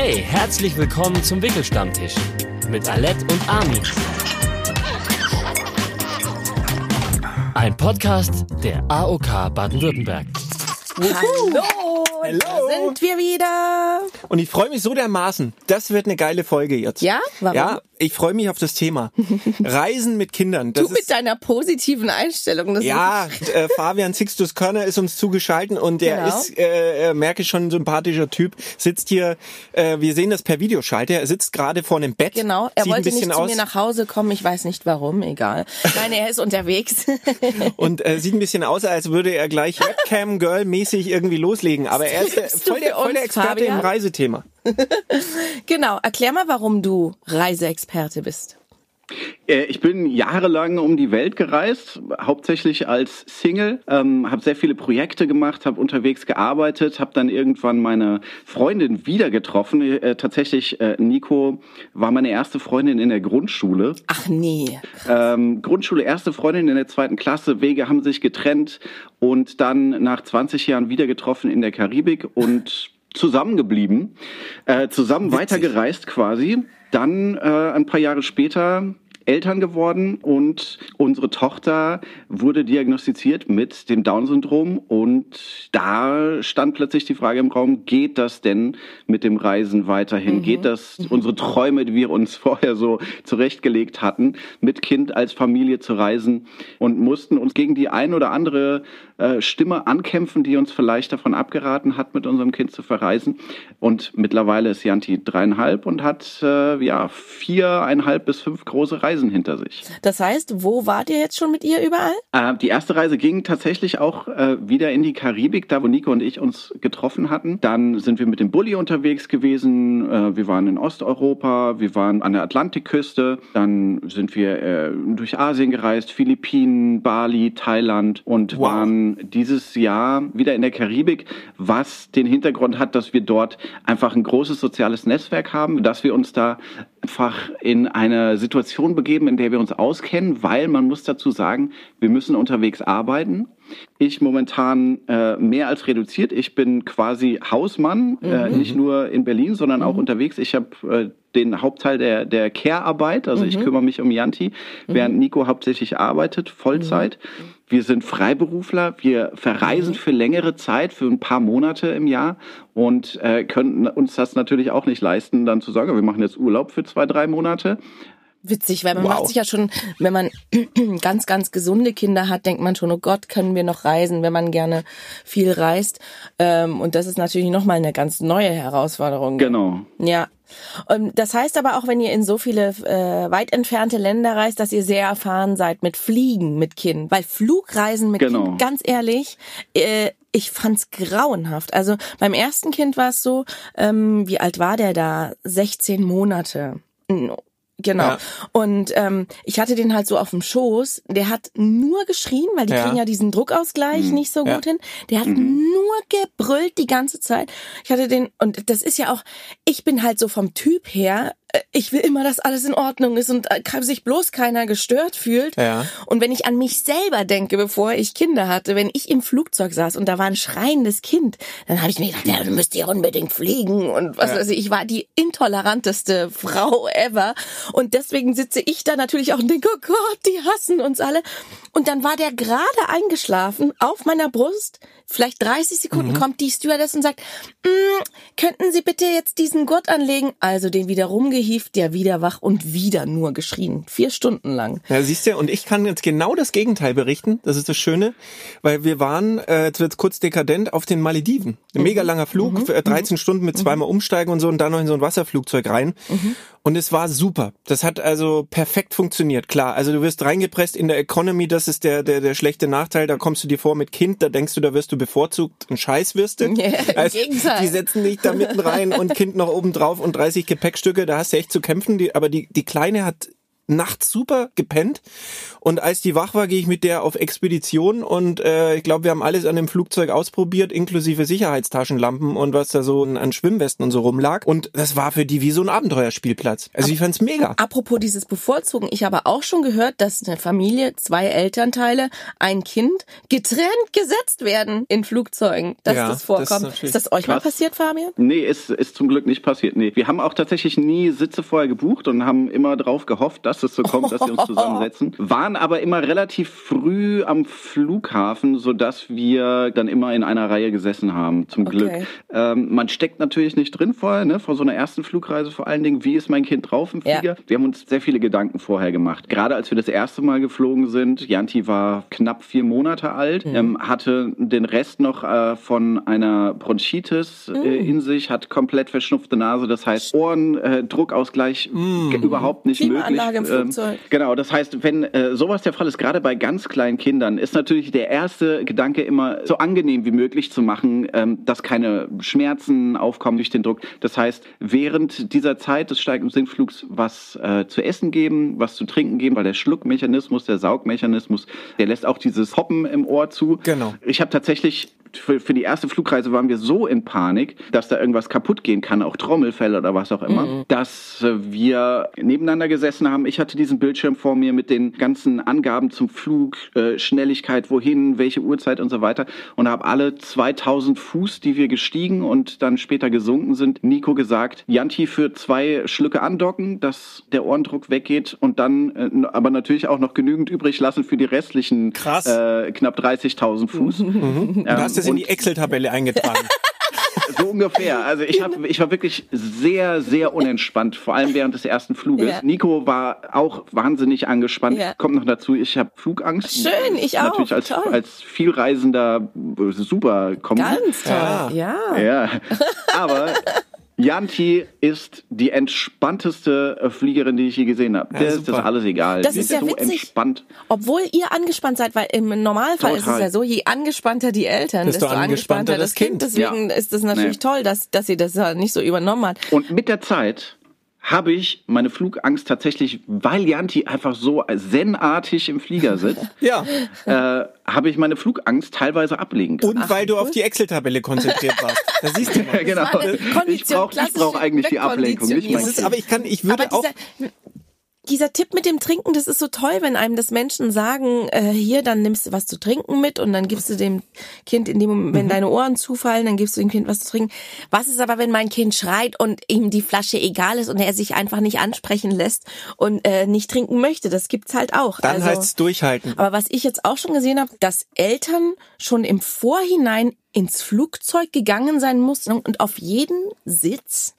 Hey, herzlich willkommen zum Wickelstammtisch mit Alette und Armin. Ein Podcast der AOK Baden-Württemberg. Hallo, Hallo. sind wir wieder. Und ich freue mich so dermaßen. Das wird eine geile Folge jetzt. Ja? Warum? Ja, ich freue mich auf das Thema. Reisen mit Kindern. Du mit deiner positiven Einstellung. Ja, äh, Fabian Sixtus Körner ist uns zugeschaltet und der Genau. ist, äh, merke ich schon, ein sympathischer Typ. Sitzt hier, äh, wir sehen das per Videoschalte, er sitzt gerade vor einem Bett. Genau, er wollte nicht zu aus mir nach Hause kommen, ich weiß nicht warum, egal. Nein, er ist unterwegs. und äh, sieht ein bisschen aus, als würde er gleich Webcam-Girl-mäßig irgendwie loslegen. Aber er ist voll, der, voll der Experte Fabian? im Reisethema. genau, erklär mal, warum du Reiseexperte bist. Äh, Ich bin jahrelang um die Welt gereist, hauptsächlich als Single, ähm, habe sehr viele Projekte gemacht, habe unterwegs gearbeitet, habe dann irgendwann meine Freundin wieder getroffen. Äh, tatsächlich, äh, Nico war meine erste Freundin in der Grundschule. Ach nee. Ähm, Grundschule, erste Freundin in der zweiten Klasse, Wege haben sich getrennt und dann nach 20 Jahren wieder getroffen in der Karibik und zusammengeblieben, äh, zusammen weitergereist quasi. Dann äh, ein paar Jahre später Eltern geworden und unsere Tochter wurde diagnostiziert mit dem Down-Syndrom und da stand plötzlich die Frage im Raum, geht das denn mit dem Reisen weiterhin? Geht das unsere Träume, die wir uns vorher so zurechtgelegt hatten, mit Kind als Familie zu reisen? Und mussten uns gegen die ein oder andere äh, Stimme ankämpfen, die uns vielleicht davon abgeraten hat, mit unserem Kind zu verreisen. Und mittlerweile ist Janti dreieinhalb und hat äh, ja viereinhalb bis fünf große Reisen hinter sich. Das heißt, wo wart ihr jetzt schon mit ihr überall? Äh, die erste Reise ging tatsächlich auch äh, wieder in die Karibik, da wo Nico und ich uns getroffen hatten. Dann sind wir mit dem Bulli unterwegs gewesen. Äh, wir waren in Osteuropa, wir waren an der Atlantikküste. Dann sind wir äh, durch Asien gereist, Philippinen, Bali, Thailand und Wow. waren dieses Jahr wieder in der Karibik, was den Hintergrund hat, dass wir dort einfach ein großes soziales Netzwerk haben, dass wir uns da einfach in eine Situation begeben, in der wir uns auskennen, weil man muss dazu sagen, wir müssen unterwegs arbeiten. Ich momentan äh, mehr als reduziert. Ich bin quasi Hausmann, äh, nicht nur in Berlin, sondern auch unterwegs. Ich habe äh, den Hauptteil der, der Care-Arbeit, also ich kümmere mich um Yanti, während Nico hauptsächlich arbeitet, Vollzeit. Wir sind Freiberufler, wir verreisen für längere Zeit, für ein paar Monate im Jahr und äh, könnten uns das natürlich auch nicht leisten, dann zu sagen, wir machen jetzt Urlaub für zwei, drei Monate. Witzig, weil man Wow. macht sich ja schon, wenn man ganz, ganz gesunde Kinder hat, denkt man schon, oh Gott, können wir noch reisen, wenn man gerne viel reist. Ähm, und das ist natürlich nochmal eine ganz neue Herausforderung. Genau. Ja. Und das heißt aber auch, wenn ihr in so viele äh, weit entfernte Länder reist, dass ihr sehr erfahren seid mit Fliegen mit Kind. Weil Flugreisen mit Genau. Kind, ganz ehrlich, äh, ich fand's grauenhaft. Also beim ersten Kind war es so, ähm, wie alt war der da? 16 Monate. Genau. Ja. Und ähm, ich hatte den halt so auf dem Schoß. Der hat nur geschrien, weil die Ja. kriegen ja diesen Druckausgleich nicht so Ja. gut hin. Der hat nur gebrüllt die ganze Zeit. Ich hatte den, und das ist ja auch, ich bin halt so vom Typ her, ich will immer, dass alles in Ordnung ist und äh, sich bloß keiner gestört fühlt. Ja. Und wenn ich an mich selber denke, bevor ich Kinder hatte, wenn ich im Flugzeug saß und da war ein schreiendes Kind, dann habe ich mir gedacht, ja, du müsst ja unbedingt fliegen und was weiß ich. Ich war die intoleranteste Frau ever. Und deswegen sitze ich da natürlich auch und denke, oh Gott, die hassen uns alle. Und dann war der gerade eingeschlafen auf meiner Brust. Vielleicht 30 Sekunden kommt die Stewardess und sagt, "Mm, könnten Sie bitte jetzt diesen Gurt anlegen? Also den wieder rumgehieft, der wieder wach und wieder nur geschrien. Vier Stunden lang. Ja, siehst du, und ich kann jetzt genau das Gegenteil berichten. Das ist das Schöne, weil wir waren, äh, kurz dekadent, auf den Malediven. Ein mega langer Flug, für, äh, 13 Stunden mit zweimal umsteigen und so und dann noch in so ein Wasserflugzeug rein. Und es war super. Das hat also perfekt funktioniert. Klar, also du wirst reingepresst in der Economy, das ist der, der, der schlechte Nachteil. Da kommst du dir vor mit Kind, da denkst du, da wirst du bevorzugt ein Scheißwürste. Ja, im Gegenteil. Die setzen dich da mitten rein und Kind noch oben drauf und 30 Gepäckstücke, da hast du echt zu kämpfen. Die, aber die, die Kleine hat nachts super gepennt. Und als die wach war, gehe ich mit der auf Expedition und äh, ich glaube, wir haben alles an dem Flugzeug ausprobiert, inklusive Sicherheitstaschenlampen und was da so an Schwimmwesten und so rumlag. Und das war für die wie so ein Abenteuerspielplatz. Also ich fand's mega. Apropos dieses Bevorzugen, ich habe auch schon gehört, dass eine Familie, zwei Elternteile, ein Kind getrennt gesetzt werden in Flugzeugen, dass Ja, das das ist vorkommt. ist das euch mal krass. passiert, Fabian? Nee, ist, ist zum Glück nicht passiert. Nee. Wir haben auch tatsächlich nie Sitze vorher gebucht und haben immer drauf gehofft, dass es so kommt, dass wir uns zusammensetzen. Waren aber immer relativ früh am Flughafen, sodass wir dann immer in einer Reihe gesessen haben, zum Glück. Okay. Ähm, man steckt natürlich nicht drin vorher, ne, vor so einer ersten Flugreise vor allen Dingen. Wie ist mein Kind drauf im Ja. Flieger? Wir haben uns sehr viele Gedanken vorher gemacht. Gerade als wir das erste Mal geflogen sind, Janti war knapp vier Monate alt, ähm, hatte den Rest noch äh, von einer Bronchitis äh, in sich, hat komplett verschnupfte Nase, das heißt Ohrendruckausgleich äh, Druckausgleich ge- überhaupt nicht möglich. Flugzeug. Genau, das heißt, wenn äh, sowas der Fall ist, gerade bei ganz kleinen Kindern, ist natürlich der erste Gedanke immer so angenehm wie möglich zu machen, ähm, dass keine Schmerzen aufkommen durch den Druck. Das heißt, während dieser Zeit des Steig- und Sinkflugs was äh, zu essen geben, was zu trinken geben, weil der Schluckmechanismus, der Saugmechanismus, der lässt auch dieses Hoppen im Ohr zu. Genau. Ich habe tatsächlich für, für die erste Flugreise waren wir so in Panik, dass da irgendwas kaputt gehen kann, auch Trommelfälle oder was auch immer, dass äh, wir nebeneinander gesessen haben. Ich hatte diesen Bildschirm vor mir mit den ganzen Angaben zum Flug, äh, Schnelligkeit, wohin, welche Uhrzeit und so weiter und habe alle 2000 Fuß, die wir gestiegen und dann später gesunken sind, Nico gesagt, Janti für zwei Schlücke andocken, dass der Ohrendruck weggeht und dann äh, aber natürlich auch noch genügend übrig lassen für die restlichen äh, knapp 30.000 Fuß. Du hast es in die Excel-Tabelle eingetragen. so ungefähr. Also ich, hab, ich war wirklich sehr, sehr unentspannt, vor allem während des ersten Fluges. Ja. Nico war auch wahnsinnig angespannt. Ja. Kommt noch dazu, ich habe Flugangst. Schön, ich auch. Natürlich als, Toll. als vielreisender äh, super Kombi. Ganz toll. Ja. Ja. Ja, aber Janti ist die entspannteste äh, Fliegerin, die ich je gesehen habe. Ja, Der ist das alles egal. Das Die ist ja so witzig. entspannt. Obwohl ihr angespannt seid, weil im Normalfall ist es Total. ja so, je angespannter die Eltern, Desto desto, angespannter angespannter das das Kind. Kind. Deswegen Ja. ist es natürlich Nee. toll, dass, dass sie das nicht so übernommen hat. Und mit der Zeit habe ich meine Flugangst tatsächlich, weil Janti einfach so zenartig im Flieger sitzt, ja. äh, habe ich meine Flugangst teilweise ablegen können. Und weil du auf die Excel-Tabelle konzentriert warst. Da siehst du mal. genau. Ich brauche ich brauch eigentlich die Ablenkung, nicht mein aber ich kann, ich würde Aber auch. Dieser, Tipp mit dem Trinken, das ist so toll, wenn einem das Menschen sagen, äh, hier, dann nimmst du was zu trinken mit und dann gibst du dem Kind in dem Moment, wenn Mhm. deine Ohren zufallen, dann gibst du dem Kind was zu trinken. Was ist aber, wenn mein Kind schreit und ihm die Flasche egal ist und er sich einfach nicht ansprechen lässt und äh, nicht trinken möchte? Das gibt's halt auch. Dann also, heißt's durchhalten. aber was ich jetzt auch schon gesehen habe, dass Eltern schon im Vorhinein ins Flugzeug gegangen sein mussten und auf jeden Sitz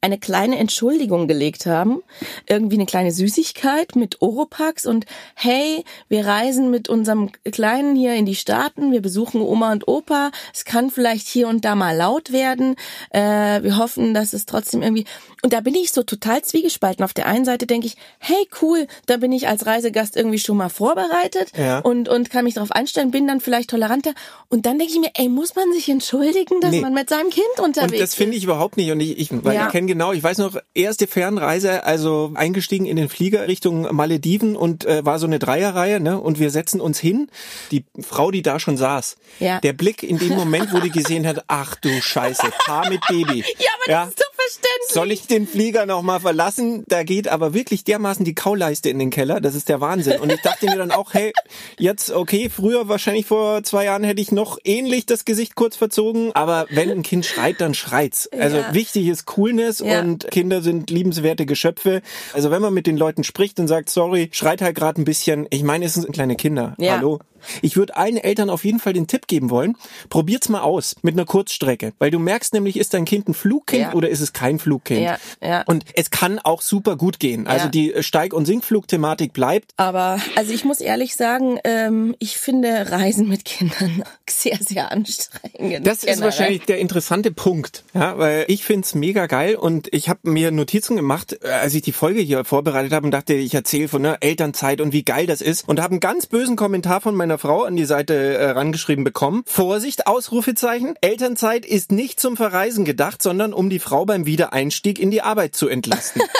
eine kleine Entschuldigung gelegt haben, irgendwie eine kleine Süßigkeit mit Oropax und hey, wir reisen mit unserem Kleinen hier in die Staaten, wir besuchen Oma und Opa, es kann vielleicht hier und da mal laut werden, äh, wir hoffen, dass es trotzdem irgendwie und da bin ich so total zwiegespalten. Auf der einen Seite denke ich, hey cool, da bin ich als Reisegast irgendwie schon mal vorbereitet Ja. und und kann mich darauf einstellen, bin dann vielleicht toleranter und dann denke ich mir, ey, muss man sich entschuldigen, dass Nee. man mit seinem Kind unterwegs Und das finde ich überhaupt nicht. Und ich, ich, weil Ja. ich kenne genau, ich weiß noch, erste Fernreise, also eingestiegen in den Flieger Richtung Malediven und äh, war so eine Dreierreihe, ne? Und wir setzen uns hin. Die Frau, die da schon saß, Ja. der Blick in dem Moment, wo die gesehen hat, ach du Scheiße, Paar mit Baby. Ja, aber das ist so verständlich. Soll ich den Flieger noch mal verlassen? Da geht aber wirklich dermaßen die Kauleiste in den Keller. Das ist der Wahnsinn. Und ich dachte mir dann auch, hey, jetzt okay, früher wahrscheinlich vor zwei Jahren hätte ich noch ähnlich das Gesicht kurz verzogen. Aber wenn ein Kind schreit, dann schreit's. Also Ja. wichtig ist Coolness Ja. und Kinder sind liebenswerte Geschöpfe. Also wenn man mit den Leuten spricht und sagt, sorry, schreit halt gerade ein bisschen. Ich meine, es sind kleine Kinder. Ja. Hallo. Ich würde allen Eltern auf jeden Fall den Tipp geben wollen, probiert's mal aus mit einer Kurzstrecke. Weil du merkst nämlich, ist dein Kind ein Flugkind Ja. oder ist es kein Flugkind? Ja, ja. Und es kann auch super gut gehen. Also Ja. die Steig- und Sinkflugthematik bleibt. Aber also ich muss ehrlich sagen, ähm, ich finde Reisen mit Kindern sehr, sehr anstrengend. Das ist generell. wahrscheinlich der interessante Punkt, ja, weil ich find's mega geil und ich habe mir Notizen gemacht, äh, als ich die Folge hier vorbereitet habe und dachte, ich erzähle von ne, Elternzeit und wie geil das ist und habe einen ganz bösen Kommentar von meiner Frau an die Seite äh, rangeschrieben bekommen. Vorsicht, Ausrufezeichen. Elternzeit ist nicht zum Verreisen gedacht, sondern um die Frau beim Wiedereinstieg in die Arbeit zu entlasten.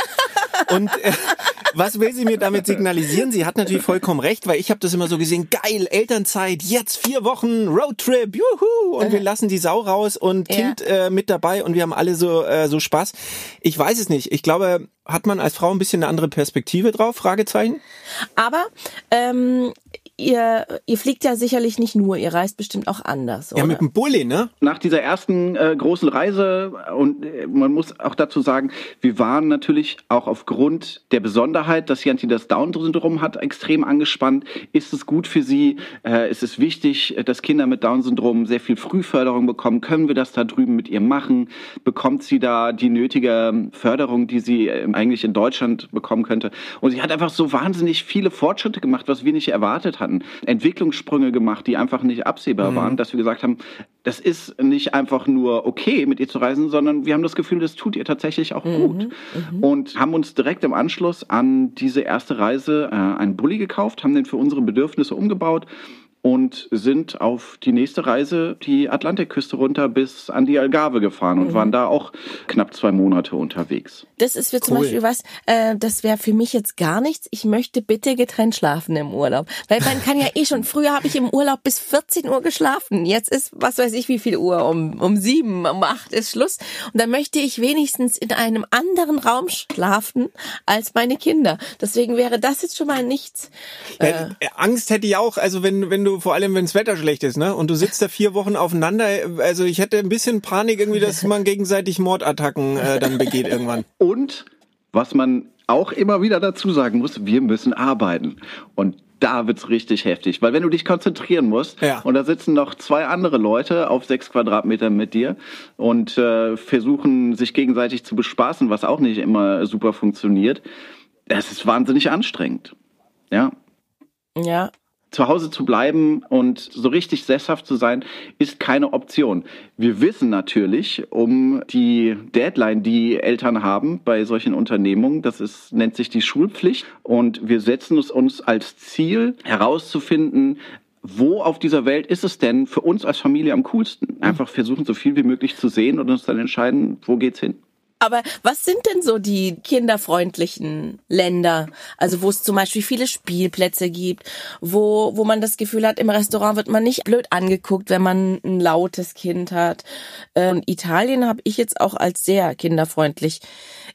Und äh, was will sie mir damit signalisieren? Sie hat natürlich vollkommen recht, weil ich habe das immer so gesehen, geil, Elternzeit, jetzt vier Wochen Roadtrip, juhu, und wir lassen die Sau raus und Ja. Kind äh, mit dabei und wir haben alle so äh, so Spaß. Ich weiß es nicht. Ich glaube, hat man als Frau ein bisschen eine andere Perspektive drauf? Fragezeichen. Aber ähm, ihr, ihr fliegt ja sicherlich nicht nur, ihr reist bestimmt auch anders, oder? Ja, mit dem Bulli, ne? Nach dieser ersten äh, großen Reise, und äh, man muss auch dazu sagen, wir waren natürlich auch aufgrund der Besonderheit, dass Janti das Down-Syndrom hat, extrem angespannt. Ist es gut für sie? Äh, ist es wichtig, dass Kinder mit Down-Syndrom sehr viel Frühförderung bekommen? Können wir das da drüben mit ihr machen? Bekommt sie da die nötige Förderung, die sie äh, eigentlich in Deutschland bekommen könnte? Und sie hat einfach so wahnsinnig viele Fortschritte gemacht, was wir nicht erwartet hatten. Entwicklungssprünge gemacht, die einfach nicht absehbar waren, dass wir gesagt haben, das ist nicht einfach nur okay, mit ihr zu reisen, sondern wir haben das Gefühl, das tut ihr tatsächlich auch gut. Und haben uns direkt im Anschluss an diese erste Reise äh, einen Bulli gekauft, haben den für unsere Bedürfnisse umgebaut und sind auf die nächste Reise die Atlantikküste runter bis an die Algarve gefahren und waren da auch knapp zwei Monate unterwegs. Das ist für zum Cool. Beispiel was, äh, das wäre für mich jetzt gar nichts. Ich möchte bitte getrennt schlafen im Urlaub. Weil man kann ja eh schon, früher habe ich im Urlaub bis 14 Uhr geschlafen. Jetzt ist, was weiß ich, wie viel Uhr, um, um sieben, um acht ist Schluss. Und dann möchte ich wenigstens in einem anderen Raum schlafen als meine Kinder. Deswegen wäre das jetzt schon mal nichts. Äh, äh, Angst hätte ich auch, also wenn, wenn du, vor allem wenn das Wetter schlecht ist, ne? Und du sitzt da vier Wochen aufeinander, also ich hätte ein bisschen Panik irgendwie, dass man gegenseitig Mordattacken äh, dann begeht irgendwann. Und was man auch immer wieder dazu sagen muss, wir müssen arbeiten. Und da wird's richtig heftig, weil wenn du dich konzentrieren musst Ja. und da sitzen noch zwei andere Leute auf sechs Quadratmetern mit dir und äh, versuchen sich gegenseitig zu bespaßen, was auch nicht immer super funktioniert, das ist wahnsinnig anstrengend. Ja, Ja, zu Hause zu bleiben und so richtig sesshaft zu sein, ist keine Option. Wir wissen natürlich um die Deadline, die Eltern haben bei solchen Unternehmungen. Das ist, nennt sich die Schulpflicht. Und wir setzen es uns als Ziel herauszufinden, wo auf dieser Welt ist es denn für uns als Familie am coolsten? Einfach versuchen, so viel wie möglich zu sehen und uns dann entscheiden, wo geht's hin. Aber was sind denn so die kinderfreundlichen Länder? Also wo es zum Beispiel viele Spielplätze gibt, wo, wo man das Gefühl hat, im Restaurant wird man nicht blöd angeguckt, wenn man ein lautes Kind hat. Und Italien habe ich jetzt auch als sehr kinderfreundlich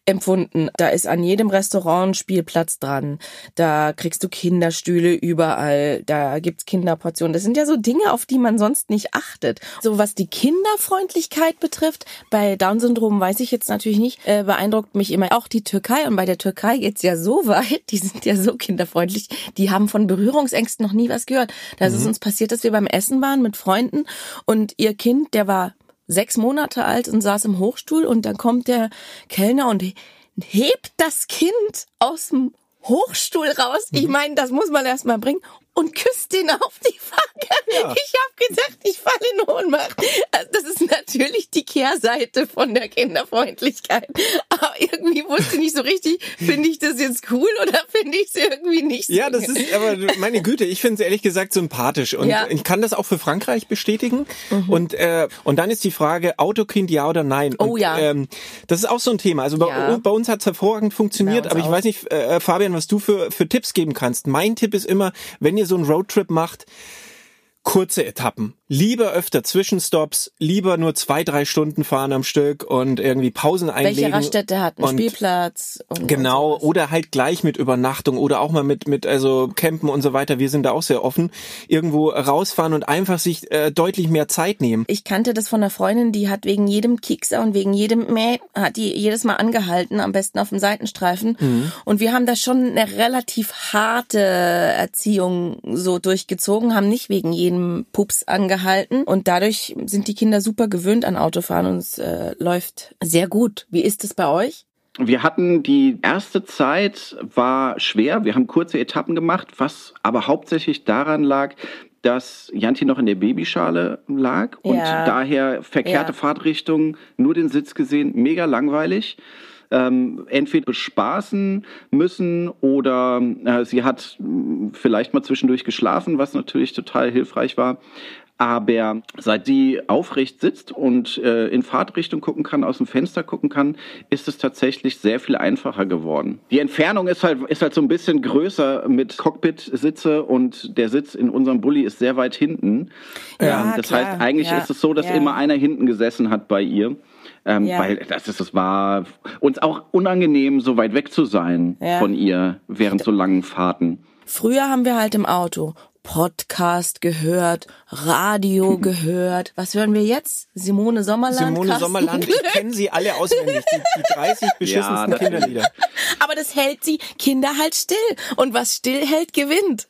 empfunden. Da ist an jedem Restaurant ein Spielplatz dran. Da kriegst du Kinderstühle überall. Da gibt's Kinderportionen. Das sind ja so Dinge, auf die man sonst nicht achtet. So was die Kinderfreundlichkeit betrifft, bei Down-Syndrom weiß ich jetzt natürlich nicht, äh, beeindruckt mich immer auch die Türkei. Und bei der Türkei geht's ja so weit, die sind ja so kinderfreundlich, die haben von Berührungsängsten noch nie was gehört. Da ist es uns passiert, dass wir beim Essen waren mit Freunden und ihr Kind, der war sechs Monate alt und saß im Hochstuhl und dann kommt der Kellner und he- hebt das Kind aus dem Hochstuhl raus. Ich meine, das muss man erst mal bringen und küsst den auf die Wange. Ich habe gedacht, ich falle in Ohnmacht. Also das ist natürlich Kehrseite von der Kinderfreundlichkeit. Aber irgendwie wusste ich nicht so richtig, finde ich das jetzt cool oder finde ich es irgendwie nicht so. Ja, das ist, aber meine Güte, ich finde es ehrlich gesagt sympathisch und Ja. ich kann das auch für Frankreich bestätigen. Und äh, und dann ist die Frage Autokind ja oder nein. Oh und, ja. Ähm, das ist auch so ein Thema. Also bei, Ja. bei uns hat es hervorragend funktioniert, aber ich auch. weiß nicht, äh, Fabian, was du für für Tipps geben kannst. Mein Tipp ist immer, wenn ihr so einen Roadtrip macht, kurze Etappen. Lieber öfter Zwischenstops, lieber nur zwei, drei Stunden fahren am Stück und irgendwie Pausen einlegen. Welche Raststätte hat einen und Spielplatz? Und Genau, und oder halt gleich mit Übernachtung oder auch mal mit mit also Campen und so weiter. Wir sind da auch sehr offen. Irgendwo rausfahren und einfach sich äh, deutlich mehr Zeit nehmen. Ich kannte das von einer Freundin, die hat wegen jedem Kiekser und wegen jedem Mäh, hat die jedes Mal angehalten, am besten auf dem Seitenstreifen. Mhm. Und wir haben da schon eine relativ harte Erziehung so durchgezogen, haben nicht wegen jedem Pups angehalten. Und dadurch sind die Kinder super gewöhnt an Autofahren und es äh, läuft sehr gut. Wie ist es bei euch? Wir hatten die erste Zeit war schwer. Wir haben kurze Etappen gemacht, was aber hauptsächlich daran lag, dass Janti noch in der Babyschale lag und Ja. daher verkehrte Ja. Fahrtrichtung, nur den Sitz gesehen, mega langweilig. Ähm, entweder bespaßen müssen oder äh, sie hat mh, vielleicht mal zwischendurch geschlafen, was natürlich total hilfreich war. Aber seit sie aufrecht sitzt und äh, in Fahrtrichtung gucken kann, aus dem Fenster gucken kann, ist es tatsächlich sehr viel einfacher geworden. Die Entfernung ist halt, ist halt so ein bisschen größer mit Cockpit-Sitze und der Sitz in unserem Bulli ist sehr weit hinten. Ja, Ähm, das klar. heißt, eigentlich Ja. ist es so, dass Ja. immer einer hinten gesessen hat bei ihr. Ähm, Ja. Weil das ist, es war uns auch unangenehm, so weit weg zu sein von ihr während so langen Fahrten. Früher haben wir halt im Auto Podcast gehört, Radio gehört. Was hören wir jetzt? Simone Sommerland. Simone Carsten Sommerland, ich Glück. kenne sie alle auswendig, die, die 30 beschissensten Ja, Kinderlieder. Aber das hält sie Kinder halt still. Und was still hält, gewinnt.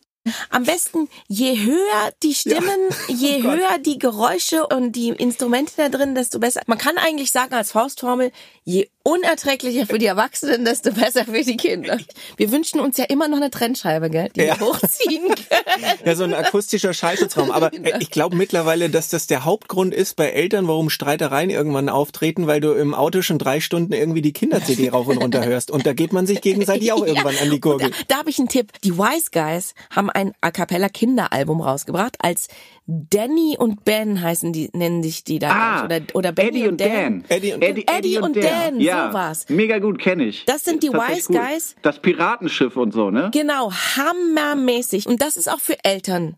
Am besten, je höher die Stimmen, je Gott. höher die Geräusche und die Instrumente da drin, desto besser. Man kann eigentlich sagen als Faustformel, je unerträglicher für die Erwachsenen, desto besser für die Kinder. Wir wünschen uns ja immer noch eine Trennscheibe, gell, die Ja. wir hochziehen können. Ja, so ein akustischer Schallschutzraum. Aber äh, ich glaube mittlerweile, dass das der Hauptgrund ist bei Eltern, warum Streitereien irgendwann auftreten, weil du im Auto schon drei Stunden irgendwie die Kinder-CD rauf und runter hörst. Und da geht man sich gegenseitig auch irgendwann an die Gurgel. Da, da habe ich einen Tipp. Die Wise Guys haben ein A cappella Kinderalbum rausgebracht als Danny und Ben heißen die, nennen sich die da. Ah, oder, oder Benny Eddie und Dan. Eddie und- Eddie und Dan, ja, so war's. Mega gut, kenne ich. Das sind die Wise gut. Guys. Das Piratenschiff und so, ne? Genau, hammermäßig. Und das ist auch für Eltern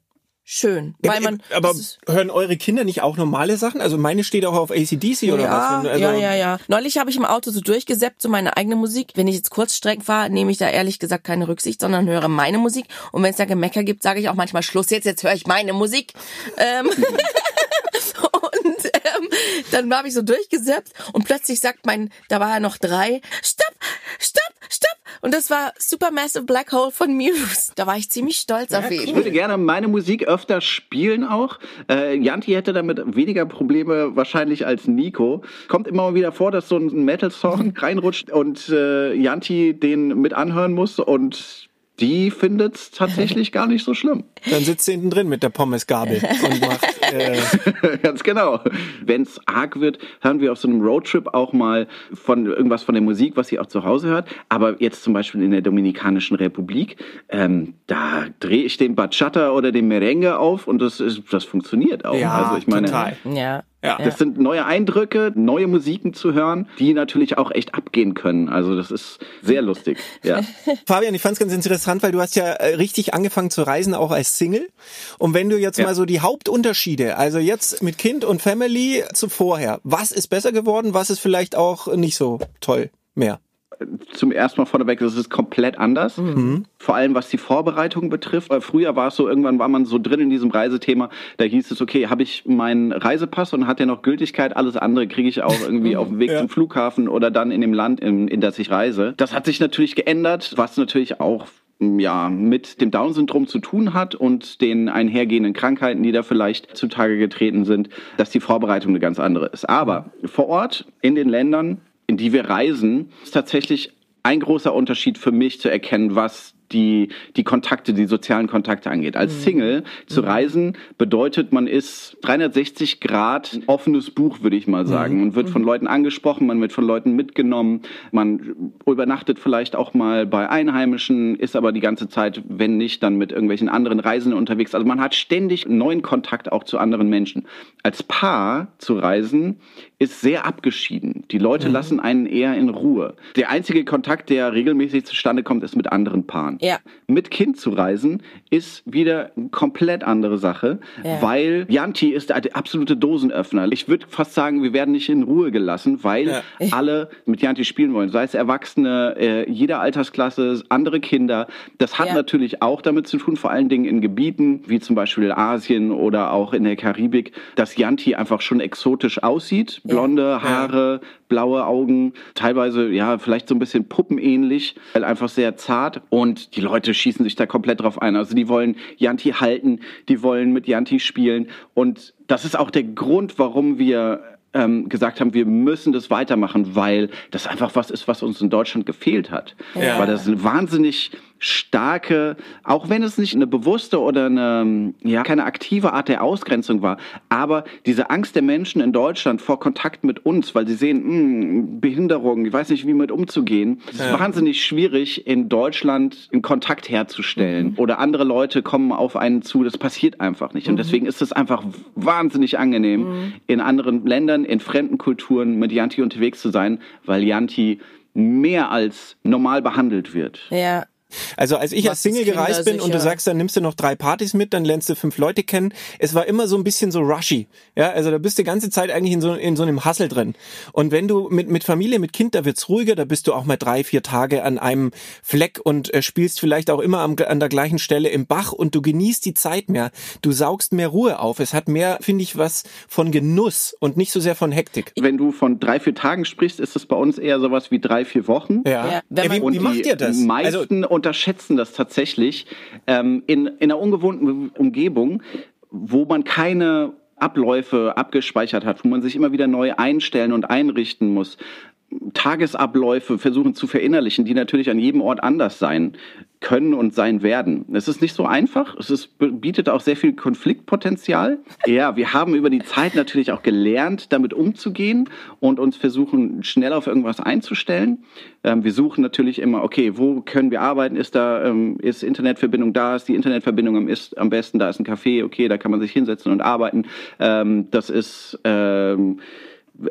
schön, weil man. aber hören eure Kinder nicht auch normale Sachen? Also meine steht auch auf ACDC oder ja, was? Wenn- Also, ja, ja, ja. Neulich habe ich im Auto so durchgesäppt, so meine eigene Musik. Wenn ich jetzt Kurzstrecken fahre, nehme ich da ehrlich gesagt keine Rücksicht, sondern höre meine Musik. Und wenn es da Gemecker gibt, sage ich auch manchmal Schluss jetzt, jetzt höre ich meine Musik. Ähm, und ähm, dann habe ich so durchgesäppt und plötzlich sagt mein, da war er noch drei, stopp, stopp, stopp. Und das war Supermassive Black Hole von Muse. Da war ich ziemlich stolz auf Ich ihn. würde gerne meine Musik öfter spielen auch. Äh, Janti hätte damit weniger Probleme wahrscheinlich als Nico. Kommt immer mal wieder vor, dass so ein Metal-Song reinrutscht und äh, Janti den mit anhören muss und die findet es tatsächlich gar nicht so schlimm. Dann sitzt sie hinten drin mit der Pommesgabel und macht. Äh, Ganz genau. Wenn es arg wird, hören wir auf so einem Roadtrip auch mal von irgendwas von der Musik, was sie auch zu Hause hört. Aber jetzt zum Beispiel in der Dominikanischen Republik, ähm, da drehe ich den Bachata oder den Merengue auf und das ist, das funktioniert auch. ja, also ich meine, total. Ja. Ja. das sind neue Eindrücke, neue Musiken zu hören, die natürlich auch echt abgehen können. Also das ist sehr lustig. Ja. Fabian, ich fand es ganz interessant, weil du hast ja äh, richtig angefangen zu reisen, auch als Single. Und wenn du jetzt Ja. mal so die Hauptunterschiede, also jetzt mit Kind und Family zu vorher, was ist besser geworden, was ist vielleicht auch nicht so toll mehr? Zum ersten Mal vorneweg, das ist komplett anders. Vor allem was die Vorbereitung betrifft. Weil früher war es so, irgendwann war man so drin in diesem Reisethema, da hieß es, okay, habe ich meinen Reisepass und hat der noch Gültigkeit, alles andere kriege ich auch irgendwie auf dem Weg Ja. zum Flughafen oder dann in dem Land, in, in das ich reise. Das hat sich natürlich geändert, was natürlich auch ja, mit dem Down-Syndrom zu tun hat und den einhergehenden Krankheiten, die da vielleicht zutage getreten sind, dass die Vorbereitung eine ganz andere ist. Aber vor Ort in den Ländern, in die wir reisen, ist tatsächlich ein großer Unterschied für mich zu erkennen, was die, die Kontakte, die sozialen Kontakte angeht. Als Single zu reisen bedeutet, man ist 360 Grad ein offenes Buch, würde ich mal sagen. Man wird von Leuten angesprochen, man wird von Leuten mitgenommen, man übernachtet vielleicht auch mal bei Einheimischen, ist aber die ganze Zeit, wenn nicht, dann mit irgendwelchen anderen Reisenden unterwegs. Also man hat ständig neuen Kontakt auch zu anderen Menschen. Als Paar zu reisen ist sehr abgeschieden. Die Leute lassen einen eher in Ruhe. Der einzige Kontakt, der regelmäßig zustande kommt, ist mit anderen Paaren. Ja. Mit Kind zu reisen ist wieder eine komplett andere Sache, Ja. weil Janti ist der absolute Dosenöffner. Ich würde fast sagen, wir werden nicht in Ruhe gelassen, weil Ja. alle mit Janti spielen wollen. Sei es Erwachsene, äh, jeder Altersklasse, andere Kinder. Das hat Ja. natürlich auch damit zu tun, vor allen Dingen in Gebieten wie zum Beispiel Asien oder auch in der Karibik, dass Janti einfach schon exotisch aussieht. Blonde Haare, blaue Augen, teilweise ja vielleicht so ein bisschen puppenähnlich, weil einfach sehr zart und die Leute schießen sich da komplett drauf ein. Also die wollen Janti halten, die wollen mit Janti spielen und das ist auch der Grund, warum wir ähm, gesagt haben, wir müssen das weitermachen, weil das einfach was ist, was uns in Deutschland gefehlt hat. Ja. Weil das eine wahnsinnig starke, auch wenn es nicht eine bewusste oder eine, ja, keine aktive Art der Ausgrenzung war, aber diese Angst der Menschen in Deutschland vor Kontakt mit uns, weil sie sehen, mh, hm, Behinderung, ich weiß nicht, wie mit umzugehen. Es ist ja. wahnsinnig schwierig, in Deutschland einen Kontakt herzustellen. Mhm. Oder andere Leute kommen auf einen zu, das passiert einfach nicht. Und mhm. deswegen ist es einfach wahnsinnig angenehm, mhm. in anderen Ländern, in fremden Kulturen mit Yanti unterwegs zu sein, weil Yanti mehr als normal behandelt wird. Ja, also als ich als Single gereist bin und du sagst, dann nimmst du noch drei Partys mit, dann lernst du fünf Leute kennen. Es war immer so ein bisschen so rushy. Ja, also da bist du die ganze Zeit eigentlich in so, in so einem Hassel drin. Und wenn du mit, mit Familie, mit Kind, da wird's ruhiger, da bist du auch mal drei, vier Tage an einem Fleck und äh, spielst vielleicht auch immer am, an der gleichen Stelle im Bach und du genießt die Zeit mehr. Du saugst mehr Ruhe auf. Es hat mehr, finde ich, was von Genuss und nicht so sehr von Hektik. Wenn du von drei, vier Tagen sprichst, ist es bei uns eher sowas wie drei, vier Wochen. Ja. ja. ja wie, wie macht ihr das? Die meisten also, unterschätzen das tatsächlich ähm, in, in einer ungewohnten Umgebung, wo man keine Abläufe abgespeichert hat, wo man sich immer wieder neu einstellen und einrichten muss. Tagesabläufe versuchen zu verinnerlichen, die natürlich an jedem Ort anders sein können und sein werden. Es ist nicht so einfach. Es ist, bietet auch sehr viel Konfliktpotenzial. Ja, wir haben über die Zeit natürlich auch gelernt, damit umzugehen und uns versuchen, schnell auf irgendwas einzustellen. Ähm, wir suchen natürlich immer, okay, wo können wir arbeiten? Ist da, ähm, ist Internetverbindung da? Ist die Internetverbindung am, ist, am besten? Da ist ein Café, okay, da kann man sich hinsetzen und arbeiten. Ähm, das ist, ähm,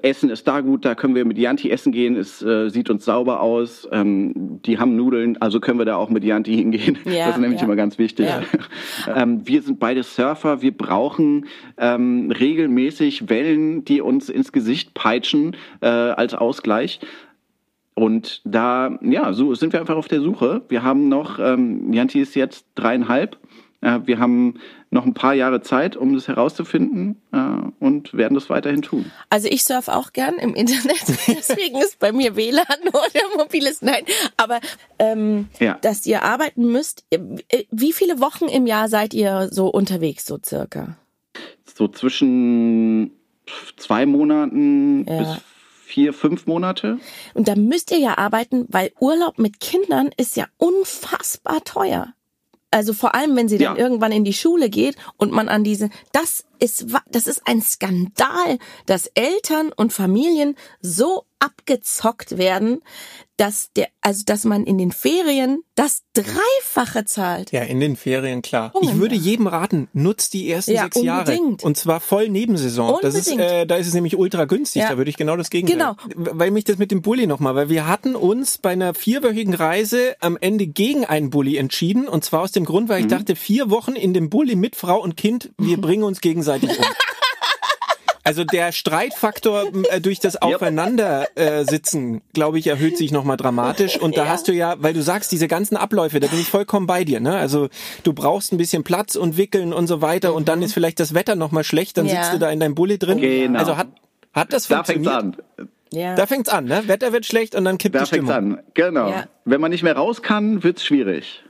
Essen ist da gut, da können wir mit Yanti essen gehen, es äh, sieht uns sauber aus, ähm, die haben Nudeln, also können wir da auch mit Yanti hingehen. Ja, das ist nämlich ja. immer ganz wichtig. Ja. ähm, wir sind beide Surfer, wir brauchen ähm, regelmäßig Wellen, die uns ins Gesicht peitschen äh, als Ausgleich. Und da, ja, so sind wir einfach auf der Suche. Wir haben noch, ähm, Yanti ist jetzt dreieinhalb äh, wir haben noch ein paar Jahre Zeit, um das herauszufinden äh, und werden das weiterhin tun. Also ich surfe auch gern im Internet, deswegen ist bei mir WLAN oder mobiles Nein. Aber ähm, ja. dass ihr arbeiten müsst, äh, wie viele Wochen im Jahr seid ihr so unterwegs, so circa? So zwischen zwei Monaten ja. bis vier, fünf Monate. Und da müsst ihr ja arbeiten, weil Urlaub mit Kindern ist ja unfassbar teuer. Also vor allem, wenn sie dann ja. irgendwann in die Schule geht und man an diese, das ist, das ist ein Skandal, dass Eltern und Familien so abgezockt werden, dass der, also dass man in den Ferien das Dreifache zahlt. Ja, in den Ferien klar. Ich würde jedem raten, nutzt die ersten ja, sechs unbedingt. Jahre und zwar voll Nebensaison. Unbedingt. Das ist, äh, da ist es nämlich ultra günstig. Ja. Da würde ich genau das Gegenteil. Genau. Weil mich das mit dem Bulli nochmal, weil wir hatten uns bei einer vierwöchigen Reise am Ende gegen einen Bulli entschieden und zwar aus dem Grund, weil ich mhm. dachte, vier Wochen in dem Bulli mit Frau und Kind, wir bringen uns gegenseitig um. Also der Streitfaktor äh, durch das Aufeinandersitzen, äh, glaube ich, erhöht sich nochmal dramatisch. Und da ja. hast du ja, weil du sagst, diese ganzen Abläufe, da bin ich vollkommen bei dir. Ne? Also du brauchst ein bisschen Platz und Wickeln und so weiter. Und dann mhm. ist vielleicht das Wetter nochmal schlecht, dann ja. sitzt du da in deinem Bulli drin. Genau. Also hat, hat das funktioniert? Da fängt's an. Ja. Da fängt's an, ne? Wetter wird schlecht und dann kippt da die Stimmung. Da fängt's an, genau. Ja. Wenn man nicht mehr raus kann, wird's schwierig.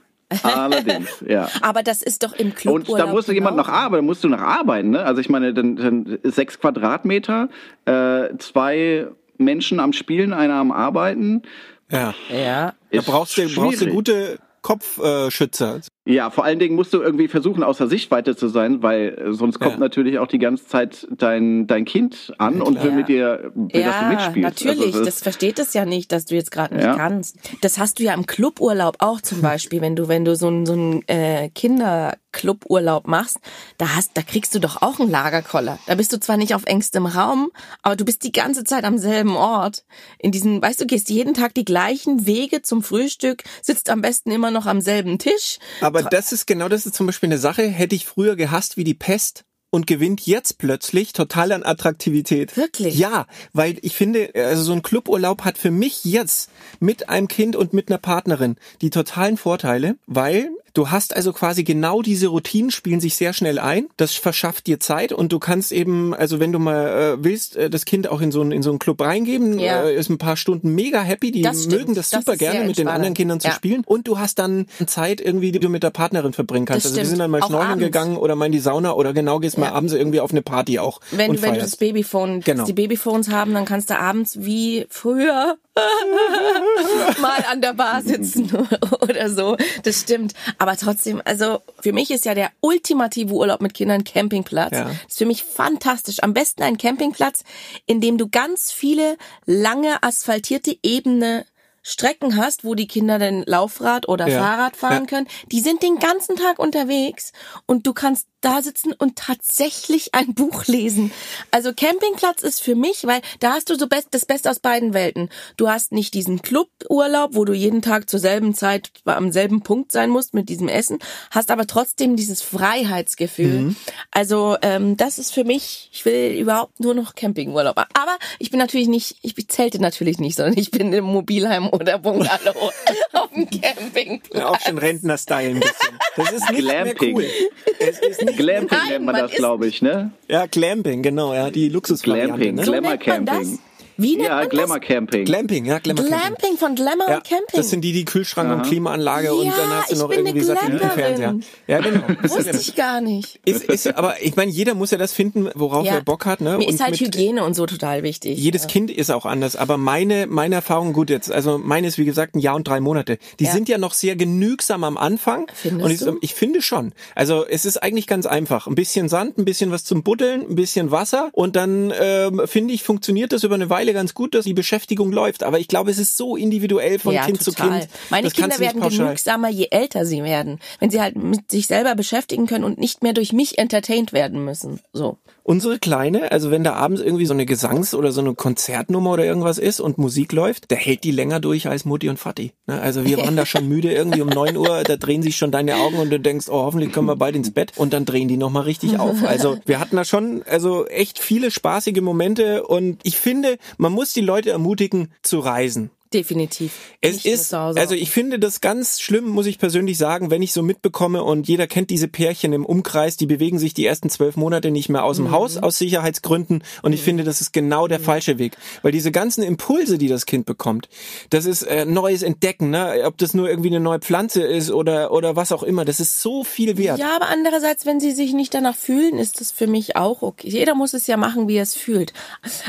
Allerdings, ja. Aber das ist doch im Club. Und da musste jemand noch arbeiten, musst du noch arbeiten, ne? Also ich meine, dann, dann sechs Quadratmeter, äh, zwei Menschen am Spielen, einer am Arbeiten. Ja. Ja. Da brauchst du, brauchst du gute Kopfschützer. Ja, vor allen Dingen musst du irgendwie versuchen, außer Sichtweite zu sein, weil äh, sonst kommt ja. natürlich auch die ganze Zeit dein, dein Kind an ja, und will mit dir, will, ja, dass du mitspielst. Natürlich, also das, das, versteht es ja nicht, dass du jetzt gerade nicht kannst. Das hast du ja im Cluburlaub auch zum Beispiel, wenn du, wenn du so ein, so ein äh, Kinder Cluburlaub machst, da hast, da kriegst du doch auch einen Lagerkoller. Da bist du zwar nicht auf engstem Raum, aber du bist die ganze Zeit am selben Ort. In diesen, weißt du, gehst jeden Tag die gleichen Wege zum Frühstück, sitzt am besten immer noch am selben Tisch. Aber das ist genau, das ist zum Beispiel eine Sache, hätte ich früher gehasst wie die Pest und gewinnt jetzt plötzlich total an Attraktivität. Wirklich? Ja, weil ich finde, also so ein Cluburlaub hat für mich jetzt mit einem Kind und mit einer Partnerin die totalen Vorteile, weil Du hast also quasi genau diese Routinen spielen sich sehr schnell ein. Das verschafft dir Zeit und du kannst eben, also wenn du mal äh, willst, äh, das Kind auch in so einen in so einen Club reingeben, Ja. äh, ist ein paar Stunden mega happy. Die Das mögen das Das super gerne mit den anderen. Kindern zu Ja. spielen und du hast dann Zeit irgendwie, die du mit der Partnerin verbringen kannst. Das also wir stimmt. sind dann mal schnorcheln gegangen oder mal in die Sauna oder genau gehst mal Ja. abends irgendwie auf eine Party auch Wenn, und du- wenn du das Babyphone, Genau. die Babyphones haben, dann kannst du abends wie früher mal an der Bar sitzen oder so. Das stimmt. Aber trotzdem, also für mich ist ja der ultimative Urlaub mit Kindern Campingplatz. Ja. Das ist für mich fantastisch. Am besten ein Campingplatz, in dem du ganz viele lange asphaltierte Ebene Strecken hast, wo die Kinder dann Laufrad oder Ja. Fahrrad fahren Ja. können. Die sind den ganzen Tag unterwegs und du kannst da sitzen und tatsächlich ein Buch lesen. Also Campingplatz ist für mich, weil da hast du so best, das Beste aus beiden Welten. Du hast nicht diesen Cluburlaub, wo du jeden Tag zur selben Zeit am selben Punkt sein musst mit diesem Essen, hast aber trotzdem dieses Freiheitsgefühl. Also ähm, das ist für mich, ich will überhaupt nur noch Campingurlaub. Aber ich bin natürlich nicht, ich zelte natürlich nicht, sondern ich bin im Mobilheim oder Bungalow auf dem Campingplatz. Ja, auch schon Rentner-Style ein bisschen. Das ist nicht Glamping. mehr cool. Es ist nicht, Glamping Nein, nennt man man das, glaube ich, ne? ja, Glamping, genau, ja, die Luxusvariante. Glamping, Ne? So Wie nennt Ja, man Glamour das? Camping. Glamping, ja, Glamour Camping. Glamping von Glamour Ja, und Camping. das sind die, die Kühlschrank und Klimaanlage und Ja, dann hast du noch irgendwie Satellitenfernseher. Ja, genau. Wusste ich gar nicht. Ist, ist, aber ich meine, jeder muss ja das finden, worauf Ja. er Bock hat. Ne? Mir und ist halt mit- Hygiene und so total wichtig. jedes Kind ist auch anders, aber meine meine Erfahrung gut jetzt, also meine ist wie gesagt ein Jahr und drei Monate. Die Ja. sind ja noch sehr genügsam am Anfang Findest und ich, du? ich finde schon. Also es ist eigentlich ganz einfach, ein bisschen Sand, ein bisschen was zum Buddeln, ein bisschen Wasser und dann ähm, finde ich funktioniert das über eine Weile ganz gut, dass die Beschäftigung läuft. Aber ich glaube, es ist so individuell von ja, Kind total. zu Kind. Meine das Kinder werden genügsamer, je älter sie werden. Wenn sie halt mit sich selber beschäftigen können und nicht mehr durch mich entertained werden müssen. So. Unsere Kleine, also wenn da abends irgendwie so eine Gesangs- oder so eine Konzertnummer oder irgendwas ist und Musik läuft, da hält die länger durch als Mutti und Vati. Ne? Also wir waren da schon müde irgendwie um neun Uhr, da drehen sich schon deine Augen und du denkst, oh, hoffentlich kommen wir bald ins Bett und dann drehen die nochmal richtig auf. Also wir hatten da schon also echt viele spaßige Momente und ich finde, man muss die Leute ermutigen zu reisen. Definitiv. Es ist, also ich finde das ganz schlimm, muss ich persönlich sagen, wenn ich so mitbekomme und jeder kennt diese Pärchen im Umkreis, die bewegen sich die ersten zwölf Monate nicht mehr aus dem Haus aus Sicherheitsgründen und ich finde, das ist genau der falsche Weg, weil diese ganzen Impulse, die das Kind bekommt, das ist äh, neues Entdecken, ne? ob das nur irgendwie eine neue Pflanze ist oder oder was auch immer, das ist so viel wert. Ja, aber andererseits, wenn sie sich nicht danach fühlen, ist das für mich auch okay. Jeder muss es ja machen, wie er es fühlt.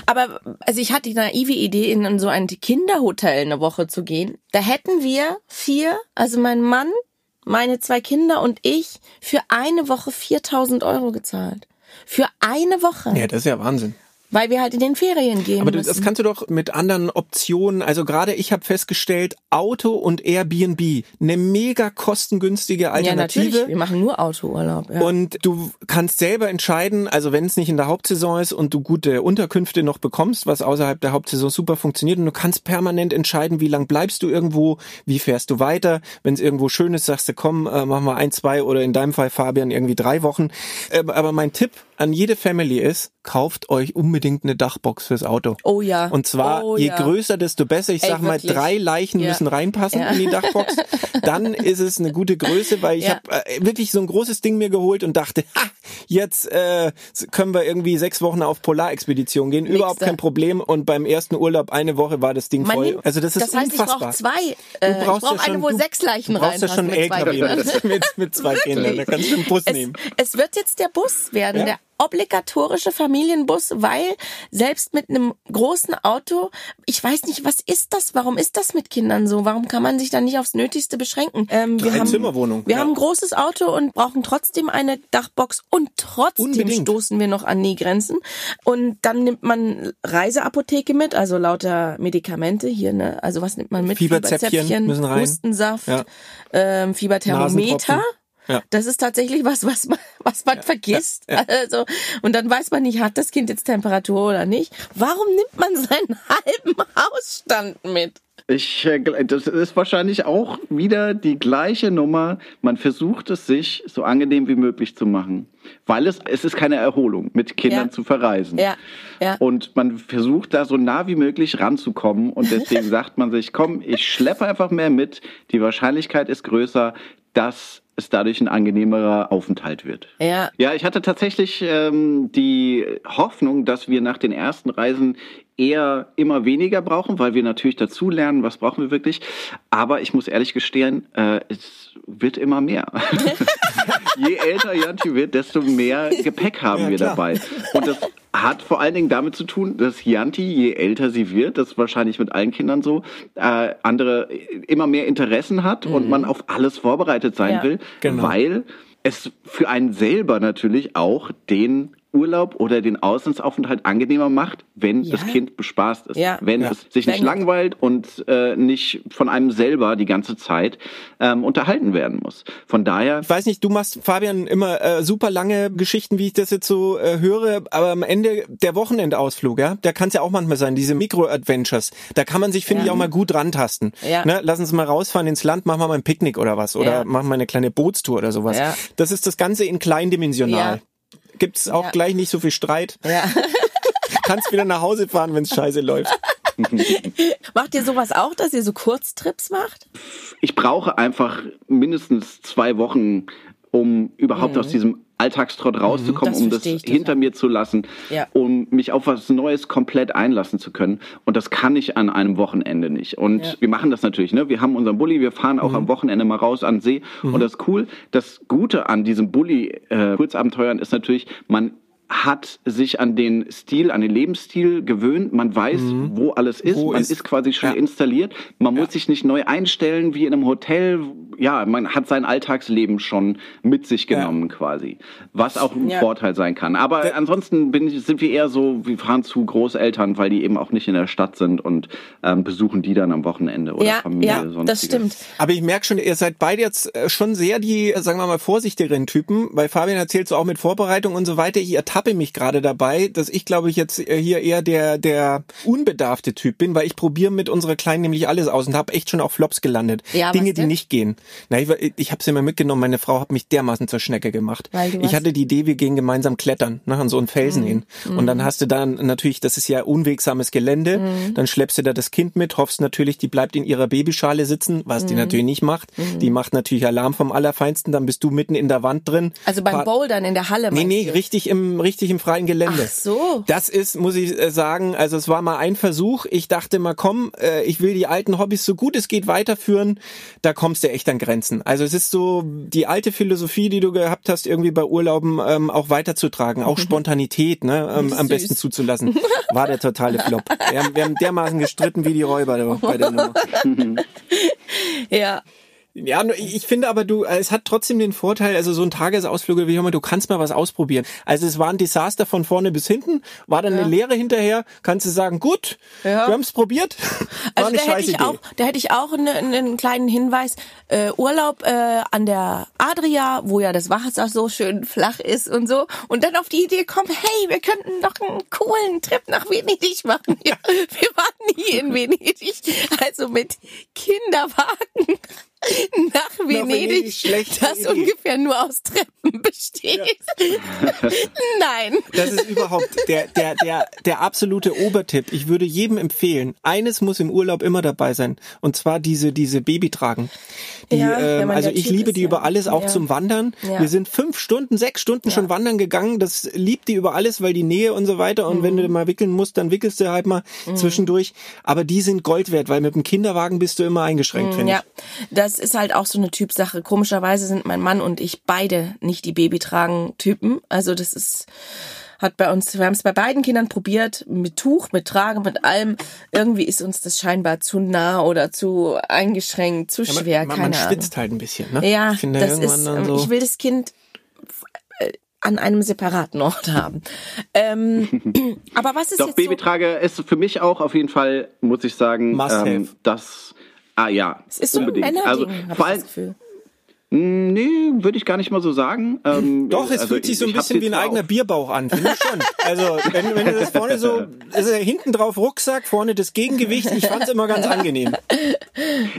Aber also ich hatte die naive Idee, in so ein Kinderhotel eine Woche zu gehen. Da hätten wir vier, also mein Mann, meine zwei Kinder und ich, für eine Woche 4000 Euro gezahlt. Für eine Woche. Ja, das ist ja Wahnsinn. Weil wir halt in den Ferien gehen Aber du, das kannst du doch mit anderen Optionen, also gerade ich habe festgestellt, Auto und Airbnb, eine mega kostengünstige ja, Alternative. natürlich. Wir machen nur Autourlaub. Ja. Und du kannst selber entscheiden, also wenn es nicht in der Hauptsaison ist und du gute Unterkünfte noch bekommst, was außerhalb der Hauptsaison super funktioniert und du kannst permanent entscheiden, wie lang bleibst du irgendwo, wie fährst du weiter. Wenn es irgendwo schön ist, sagst du, komm, äh, machen wir ein, zwei oder in deinem Fall, Fabian, irgendwie drei Wochen. Äh, aber mein Tipp an jede Family ist, kauft euch unbedingt eine Dachbox fürs Auto. Oh ja. Und zwar, Oh je ja. größer, desto besser. Ich Ey, sag mal, wirklich. drei Leichen Ja. müssen reinpassen Ja. in die Dachbox. Dann ist es eine gute Größe, weil ich Ja. habe äh, wirklich so ein großes Ding mir geholt und dachte, ha, jetzt äh, können wir irgendwie sechs Wochen auf Polarexpedition gehen. Überhaupt Nächste. kein Problem. Und beim ersten Urlaub eine Woche war das Ding Man voll. nimmt- also das ist das heißt, unfassbar. ich brauche zwei. Du Äh, ich brauchst brauche ja eine, wo du- sechs Leichen Du brauchst ja schon LKW mit, mit, mit zwei Kindern. Da kannst du den Bus es, nehmen. es wird jetzt der Bus werden, der obligatorische Familienbus, weil selbst mit einem großen Auto, ich weiß nicht, was ist das? Warum ist das mit Kindern so? Warum kann man sich da nicht aufs Nötigste beschränken? Ähm, wir haben, Drei-Zimmer-Wohnung, Wir ja. haben ein großes Auto und brauchen trotzdem eine Dachbox und trotzdem Unbedingt. stoßen wir noch an die Grenzen. Und dann nimmt man Reiseapotheke mit, also lauter Medikamente hier, ne? Also was nimmt man mit? Fieberzäpfchen müssen rein. Hustensaft, Ja. ähm, Fieberthermometer. Ja. Das ist tatsächlich was, was man, was man vergisst. Also, und dann weiß man nicht, hat das Kind jetzt Temperatur oder nicht. Warum nimmt man seinen halben Hausstand mit? Ich, äh, das ist wahrscheinlich auch wieder die gleiche Nummer. Man versucht es sich so angenehm wie möglich zu machen. Weil es, es ist keine Erholung, mit Kindern Ja. zu verreisen. Ja, ja. Und man versucht da so nah wie möglich ranzukommen. Und deswegen sagt man sich, komm, ich schleppe einfach mehr mit. Die Wahrscheinlichkeit ist größer, dass es dadurch ein angenehmerer Aufenthalt wird. Ja. Ja, ich hatte tatsächlich ähm, die Hoffnung, dass wir nach den ersten Reisen eher immer weniger brauchen, weil wir natürlich dazu lernen, was brauchen wir wirklich. Aber ich muss ehrlich gestehen, äh, es wird immer mehr. Je älter Janti wird, desto mehr Gepäck haben Ja, wir klar. dabei. Und das hat vor allen Dingen damit zu tun, dass Janti, je älter sie wird, das ist wahrscheinlich mit allen Kindern so, äh, andere immer mehr Interessen hat und man auf alles vorbereitet sein Ja. will, Genau. weil es für einen selber natürlich auch den Urlaub oder den Auslandsaufenthalt angenehmer macht, wenn Ja. das Kind bespaßt ist. Ja. Wenn Ja. es sich nicht Wenn- langweilt und äh, nicht von einem selber die ganze Zeit ähm, unterhalten werden muss. Von daher Ich weiß nicht, du machst, Fabian, immer äh, super lange Geschichten, wie ich das jetzt so äh, höre, aber am Ende der Wochenendausflug, ja, da kann es ja auch manchmal sein, diese Mikro-Adventures. Da kann man sich, finde ich, auch mal gut rantasten. Ja. Ne? Lass uns mal rausfahren ins Land, machen wir mal ein Picknick oder was. Oder Ja. machen wir eine kleine Bootstour oder sowas. Ja. Das ist das Ganze in kleindimensional. Gibt's auch Ja. gleich nicht so viel Streit. Ja. Kannst wieder nach Hause fahren, wenn's scheiße läuft. Macht ihr sowas auch, dass ihr so Kurztrips macht? ich brauche einfach mindestens zwei Wochen, um überhaupt aus diesem Alltagstrott rauszukommen, Mhm. Das um das hinter mir zu lassen, Ja. um mich auf was Neues komplett einlassen zu können. Und das kann ich an einem Wochenende nicht. Und Ja. wir machen das natürlich. Ne? Wir haben unseren Bulli, wir fahren auch am Wochenende mal raus an den See. Und das ist cool. Das Gute an diesem Bulli-Kurzabenteuern ist natürlich, man hat sich an den Stil, an den Lebensstil gewöhnt. Man weiß, wo alles ist. Wo man ist- ist, quasi schon Ja. installiert. Man muss sich nicht neu einstellen wie in einem Hotel. Ja, man hat sein Alltagsleben schon mit sich genommen quasi. Was auch ein Ja. Vorteil sein kann. Aber ansonsten bin ich, sind wir eher so, wir fahren zu Großeltern, weil die eben auch nicht in der Stadt sind und ähm, besuchen die dann am Wochenende oder ja, Familie. ja, das sonstiges. stimmt. Aber ich merke schon, ihr seid beide jetzt äh, schon sehr die, äh, sagen wir mal, vorsichtigeren Typen, weil Fabian erzählt so auch mit Vorbereitung und so weiter. Ich ertappe mich gerade dabei, dass ich, glaube ich, jetzt äh, hier eher der, der unbedarfte Typ bin, weil ich probiere mit unserer Kleinen nämlich alles aus und habe echt schon auf Flops gelandet. Ja, Dinge, die nicht gehen. Na, ich, ich habe sie immer mitgenommen, meine Frau hat mich dermaßen zur Schnecke gemacht. Ich hatte die Idee, wir gehen gemeinsam klettern, ne, an so einen Felsen hin. Und dann hast du dann natürlich, das ist ja unwegsames Gelände, dann schleppst du da das Kind mit, hoffst natürlich, die bleibt in ihrer Babyschale sitzen, was die natürlich nicht macht. Die macht natürlich Alarm vom Allerfeinsten, dann bist du mitten in der Wand drin. Also beim Bouldern in der Halle. Nee, nee, richtig im, richtig im freien Gelände. Ach so. Das ist, muss ich äh, sagen, also es war mal ein Versuch. Ich dachte mal, komm, äh, ich will die alten Hobbys so gut es geht weiterführen. Da kommst du echt an Grenzen. Also es ist so die alte Philosophie, die du gehabt hast, irgendwie bei Urlauben ähm, auch weiterzutragen. Auch Spontanität, ne, ähm, am besten zuzulassen. War der totale Flop. Wir haben, wir haben dermaßen gestritten wie die Räuber bei der Nummer. Ja. Ja, ich finde aber du, es hat trotzdem den Vorteil, also so ein Tagesausflug, wie immer, du kannst mal was ausprobieren. Also es war ein Desaster von vorne bis hinten, war dann eine Lehre hinterher, kannst du sagen, gut, Ja. wir haben es probiert, war Also da hätte ich Idee. auch, da hätte ich auch eine, einen kleinen Hinweis. Äh, Urlaub äh, an der Adria, wo ja das Wasser so schön flach ist und so. Und dann auf die Idee kommen, hey, wir könnten doch einen coolen Trip nach Venedig machen. Ja, wir waren nie in Venedig. Also mit Kinderwagen nach Venedig, Venedig, das Idee. ungefähr nur aus Treppen besteht. Nein. Das ist überhaupt der, der, der, der absolute Obertipp. Ich würde jedem empfehlen, eines muss im Urlaub immer dabei sein. Und zwar diese, diese Babytragen. Die, Ja, ähm, also ich liebe ist, die ja. über alles, auch Ja. zum Wandern. Ja. Wir sind fünf Stunden, sechs Stunden schon wandern gegangen. Das liebt die über alles, weil die Nähe und so weiter. Und wenn du Mhm. mal wickeln musst, dann wickelst du halt mal zwischendurch. Aber die sind Gold wert, weil mit dem Kinderwagen bist du immer eingeschränkt, finde Mhm, Ja, das ist halt auch so eine Typsache. Komischerweise sind mein Mann und ich beide nicht die Babytragen-Typen. Also das ist hat bei uns, wir haben es bei beiden Kindern probiert, mit Tuch, mit Tragen, mit allem. Irgendwie ist uns das scheinbar zu nah oder zu eingeschränkt, zu ich. schwer, man, keine man Ahnung. schwitzt halt ein bisschen, ne? Ja, ich finde das ist, dann so. ich will das Kind äh, an einem separaten Ort haben. Ähm, aber was ist Doch, jetzt so, Babytrage ist für mich auch auf jeden Fall, muss ich sagen, Must ähm, have. das, ah ja, es ist so ein unbedingt. Also, hab vor ich allem, das Gefühl. nee, würde ich gar nicht mal so sagen. Ähm, Doch, es also fühlt sich so ein bisschen wie ein eigener auch- Bierbauch an, finde ich schon. Also, wenn, wenn du das vorne so, also hinten drauf Rucksack, vorne das Gegengewicht, ich fand's immer ganz angenehm.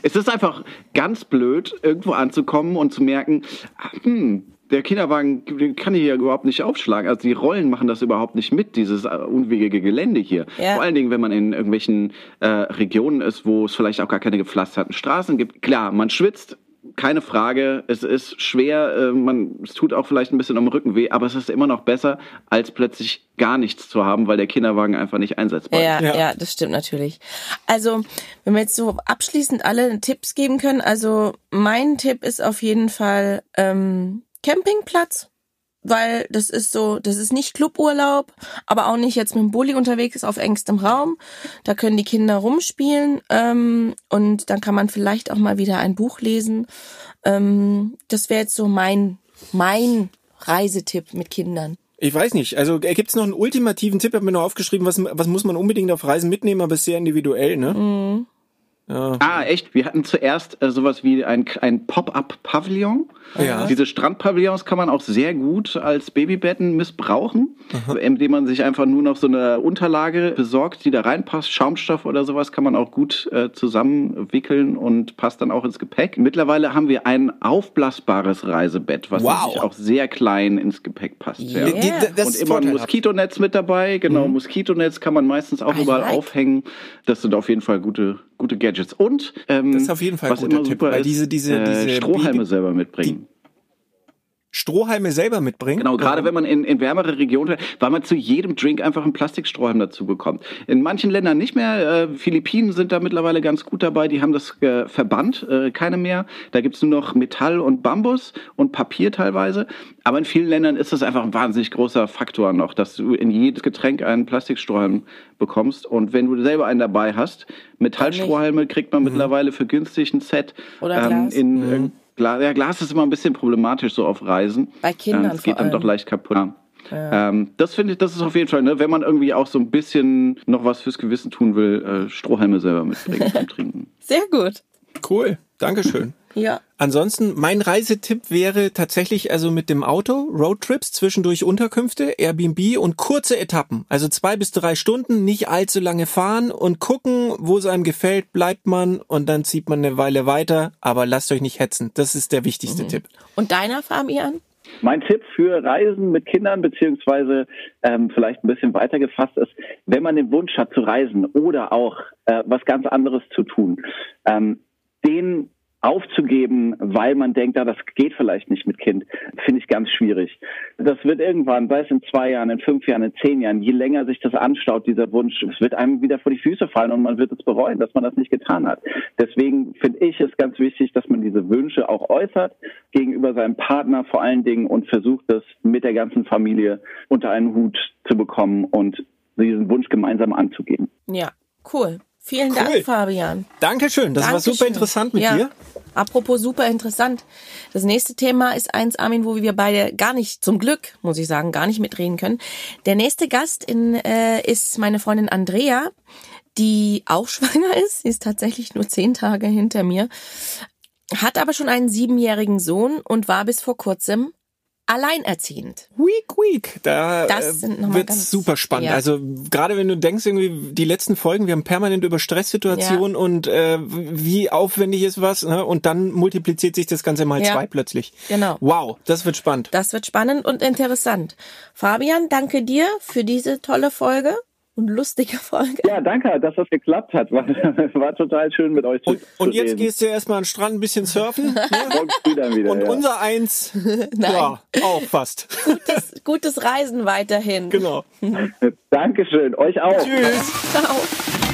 Es ist einfach ganz blöd, irgendwo anzukommen und zu merken, ah, hm, der Kinderwagen den kann ich hier überhaupt nicht aufschlagen. Also die Rollen machen das überhaupt nicht mit, dieses unwegige Gelände hier. Ja. Vor allen Dingen, wenn man in irgendwelchen äh, Regionen ist, wo es vielleicht auch gar keine gepflasterten Straßen gibt. Klar, man schwitzt keine Frage. Es ist schwer, äh, man, es tut auch vielleicht ein bisschen am Rücken weh, aber es ist immer noch besser, als plötzlich gar nichts zu haben, weil der Kinderwagen einfach nicht einsetzbar ist. Ja, Ja. ja, das stimmt natürlich. Also, wenn wir jetzt so abschließend alle Tipps geben können, also mein Tipp ist auf jeden Fall ähm, Campingplatz, weil das ist so, das ist nicht Cluburlaub, aber auch nicht jetzt mit dem Bulli unterwegs auf engstem Raum. Da können die Kinder rumspielen ähm, und dann kann man vielleicht auch mal wieder ein Buch lesen. Ähm, das wäre jetzt so mein mein Reisetipp mit Kindern. Ich weiß nicht. Also äh, gibt's noch einen ultimativen Tipp? Ich habe mir noch aufgeschrieben, was, was muss man unbedingt auf Reisen mitnehmen, aber ist sehr individuell, ne? Mhm. Ja. Ah, echt? Wir hatten zuerst äh, sowas wie ein, ein Pop-up-Pavillon. Ja. Diese Strandpavillons kann man auch sehr gut als Babybetten missbrauchen, indem man sich einfach nur noch so eine Unterlage besorgt, die da reinpasst. Schaumstoff oder sowas kann man auch gut äh, zusammenwickeln und passt dann auch ins Gepäck. Mittlerweile haben wir ein aufblasbares Reisebett, was Wow. auch sehr klein ins Gepäck passt. Ja. Yeah. Und immer ein. Moskitonetz mit dabei. Genau, Moskitonetz kann man meistens auch I überall like. aufhängen. Das sind auf jeden Fall gute, gute Gadgets. Und ähm, Das ist auf jeden Fall ein guter Tipp, weil diese- diese- äh, diese Strohhalme Baby- selber mitbringen. Strohhalme selber mitbringen. Genau, gerade wenn man in, in wärmere Regionen, weil man zu jedem Drink einfach einen Plastikstrohhalm dazu bekommt. In manchen Ländern nicht mehr. Äh, Philippinen sind da mittlerweile ganz gut dabei. Die haben das äh, verbannt, äh, keine mehr. Da gibt's nur noch Metall und Bambus und Papier teilweise. Aber in vielen Ländern ist das einfach ein wahnsinnig großer Faktor noch, dass du in jedes Getränk einen Plastikstrohhalm bekommst. Und wenn du selber einen dabei hast, Metallstrohhalme kriegt man mittlerweile für günstig ein Set. Oder Glas. in, äh, Glas. Ja, Glas ist immer ein bisschen problematisch so auf Reisen. Bei Kindern Ähm, Es geht dann doch allem. leicht kaputt. Ähm, das finde ich, das ist auf jeden Fall, ne, wenn man irgendwie auch so ein bisschen noch was fürs Gewissen tun will, äh, Strohhalme selber mitbringen zum Trinken. Sehr gut. Cool. Dankeschön. Ja. Ansonsten, mein Reisetipp wäre tatsächlich also mit dem Auto, Roadtrips, zwischendurch Unterkünfte, Airbnb und kurze Etappen. Also zwei bis drei Stunden, nicht allzu lange fahren und gucken, wo es einem gefällt, bleibt man und dann zieht man eine Weile weiter, aber lasst euch nicht hetzen. Das ist der wichtigste Tipp. Und deiner, Fabian? Mein Tipp für Reisen mit Kindern, beziehungsweise ähm, vielleicht ein bisschen weiter gefasst ist, wenn man den Wunsch hat zu reisen oder auch äh, was ganz anderes zu tun, ähm, den aufzugeben, weil man denkt, ja, das geht vielleicht nicht mit Kind, finde ich ganz schwierig. Das wird irgendwann, sei es in zwei Jahren, in fünf Jahren, in zehn Jahren, je länger sich das anstaut, dieser Wunsch, es wird einem wieder vor die Füße fallen und man wird es bereuen, dass man das nicht getan hat. Deswegen finde ich es ganz wichtig, dass man diese Wünsche auch äußert gegenüber seinem Partner vor allen Dingen und versucht, das mit der ganzen Familie unter einen Hut zu bekommen und diesen Wunsch gemeinsam anzugehen. Ja, cool. Vielen Cool. Dank, Fabian. Dankeschön, das war Dankeschön. super interessant mit ja. dir. Apropos super interessant. Das nächste Thema ist eins, Armin, wo wir beide gar nicht, zum Glück, muss ich sagen, gar nicht mitreden können. Der nächste Gast in, äh, ist meine Freundin Andrea, die auch schwanger ist. Sie ist tatsächlich nur zehn Tage hinter mir. Hat aber schon einen siebenjährigen Sohn und war bis vor kurzem alleinerziehend. Week, week. Da Das äh, ganz- super spannend. ja. Also gerade wenn du denkst, irgendwie die letzten Folgen, wir haben permanent über Stresssituationen und äh, wie aufwendig ist was, ne? und dann multipliziert sich das Ganze mal Ja. zwei plötzlich. Genau. Wow, das wird spannend. Das wird spannend und interessant. Fabian, danke dir für diese tolle Folge und lustige Folge. Ja, danke, dass das geklappt hat. War, war total schön mit euch zu, Und, und jetzt reden. gehst du erstmal an den Strand ein bisschen surfen. ne? Wieder. Und ja. unser Eins, ja, auch fast. Gutes, gutes Reisen weiterhin. genau. Dankeschön, euch auch. Tschüss. Ciao.